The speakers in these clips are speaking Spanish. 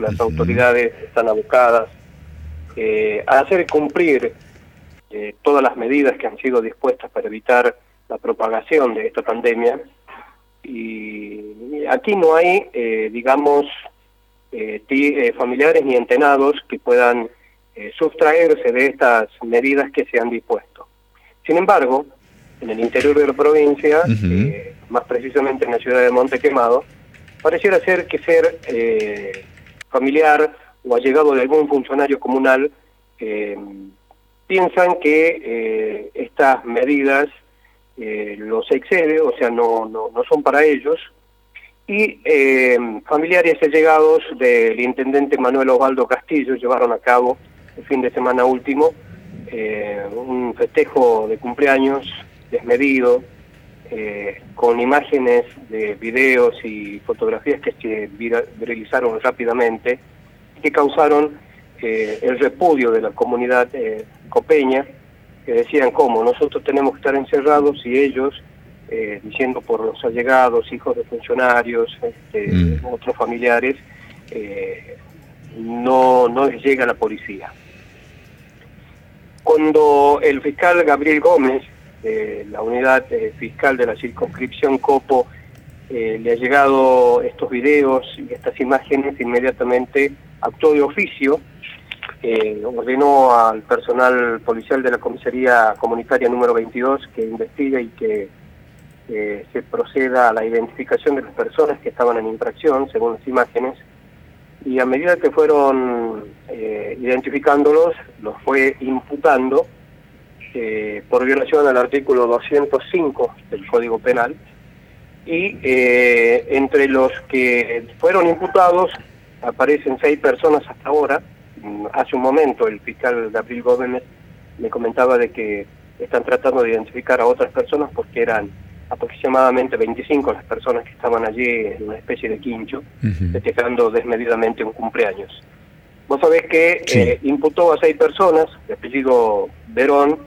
las autoridades están abocadas eh, a hacer cumplir eh, todas las medidas que han sido dispuestas para evitar la propagación de esta pandemia. Y aquí no hay, eh, digamos, familiares ni entenados que puedan sustraerse de estas medidas que se han dispuesto. Sin embargo, en el interior de la provincia, más precisamente en la ciudad de Montequemado, pareciera ser que ser familiar o allegado de algún funcionario comunal eh, piensan que eh, estas medidas eh, los excede, o sea, no, no, no son para ellos, y familiares allegados del intendente Manuel Osvaldo Castillo llevaron a cabo el fin de semana último un festejo de cumpleaños desmedido, con imágenes de videos y fotografías que se viralizaron rápidamente, que causaron eh, el repudio de la comunidad eh, copeña, que decían cómo nosotros tenemos que estar encerrados y ellos, eh, diciendo por los allegados, hijos de funcionarios, este, mm. otros familiares, no, no les llega la policía. Cuando el fiscal Gabriel Gómez la unidad eh, fiscal de la circunscripción Copo eh, le ha llegado estos videos y estas imágenes, inmediatamente actuó de oficio, eh, ordenó al personal policial de la comisaría comunitaria número 22 que investigue y que se proceda a la identificación de las personas que estaban en infracción, según las imágenes, y a medida que fueron identificándolos, los fue imputando eh, por violación al artículo 205 del Código Penal y eh, entre los que fueron imputados aparecen seis personas hasta ahora. Mm, hace un momento el fiscal Gabriel Gómez me comentaba de que están tratando de identificar a otras personas porque eran aproximadamente 25 las personas que estaban allí en una especie de quincho, festejando desmedidamente un cumpleaños. Vos sabés que eh, imputó a seis personas, de apellido Verón,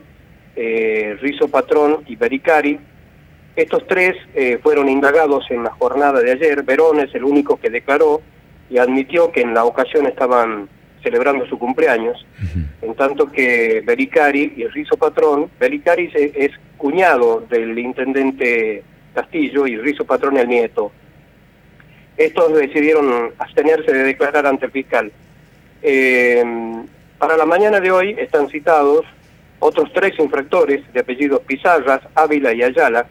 eh, Rizo Patrón y Bericari. Estos tres eh, fueron indagados en la jornada de ayer. Verón es el único que declaró y admitió que en la ocasión estaban celebrando su cumpleaños, en tanto que Bericari y Rizo Patrón, Bericari es, cuñado del intendente Castillo y Rizo Patrón el nieto. Estos decidieron abstenerse de declarar ante el fiscal. Eh, para la mañana de hoy están citados otros tres infractores de apellidos Pizarras, Ávila y Ayala,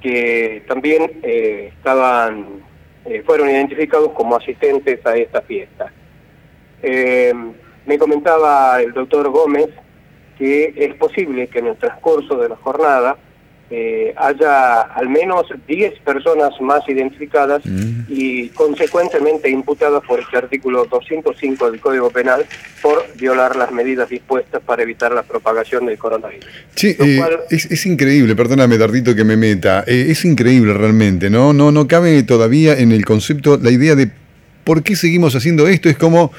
que también eh, estaban, eh, fueron identificados como asistentes a esta fiesta. Eh, me comentaba el doctor Gómez que es posible que en el transcurso de la jornada eh, haya al menos 10 personas más identificadas mm. y consecuentemente imputadas por este artículo 205 del Código Penal por violar las medidas dispuestas para evitar la propagación del coronavirus. Sí, eh, es, increíble, perdóname Dardito que me meta, eh, es increíble realmente, ¿no? No, no cabe todavía en el concepto la idea de por qué seguimos haciendo esto, es como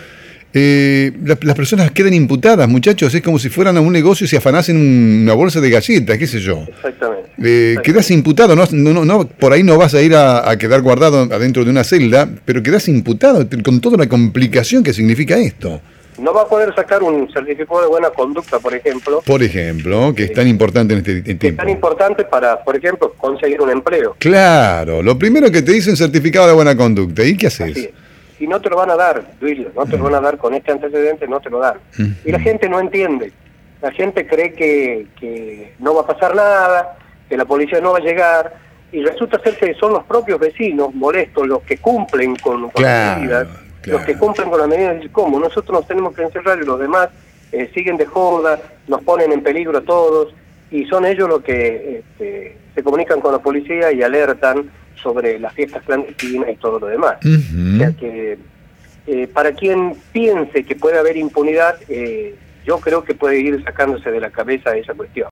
eh, las personas quedan imputadas, muchachos, es como si fueran a un negocio y se afanasen una bolsa de galletas, qué sé yo. Exactamente. Eh, quedas imputado, no, no, no, por ahí no vas a ir a, quedar guardado adentro de una celda, pero quedas imputado con toda la complicación que significa esto. No va a poder sacar un certificado de buena conducta, por ejemplo. Por ejemplo, que es tan importante en este tiempo. Es tan importante para, por ejemplo, conseguir un empleo. Claro, lo primero que te dicen certificado de buena conducta. ¿Y qué haces? y no te lo van a dar, Duilio, no te lo van a dar con este antecedente, no te lo dan. Y la gente no entiende, la gente cree que, que no va a pasar nada, que la policía no va a llegar, y resulta ser que son los propios vecinos molestos los que cumplen con, las medidas, los que cumplen con las medidas, ¿cómo? Nosotros nos tenemos que encerrar y los demás eh, siguen de joda, nos ponen en peligro a todos, y son ellos los que este, se comunican con la policía y alertan sobre las fiestas clandestinas y todo lo demás. O sea que eh, para quien piense que puede haber impunidad, eh, yo creo que puede ir sacándose de la cabeza esa cuestión.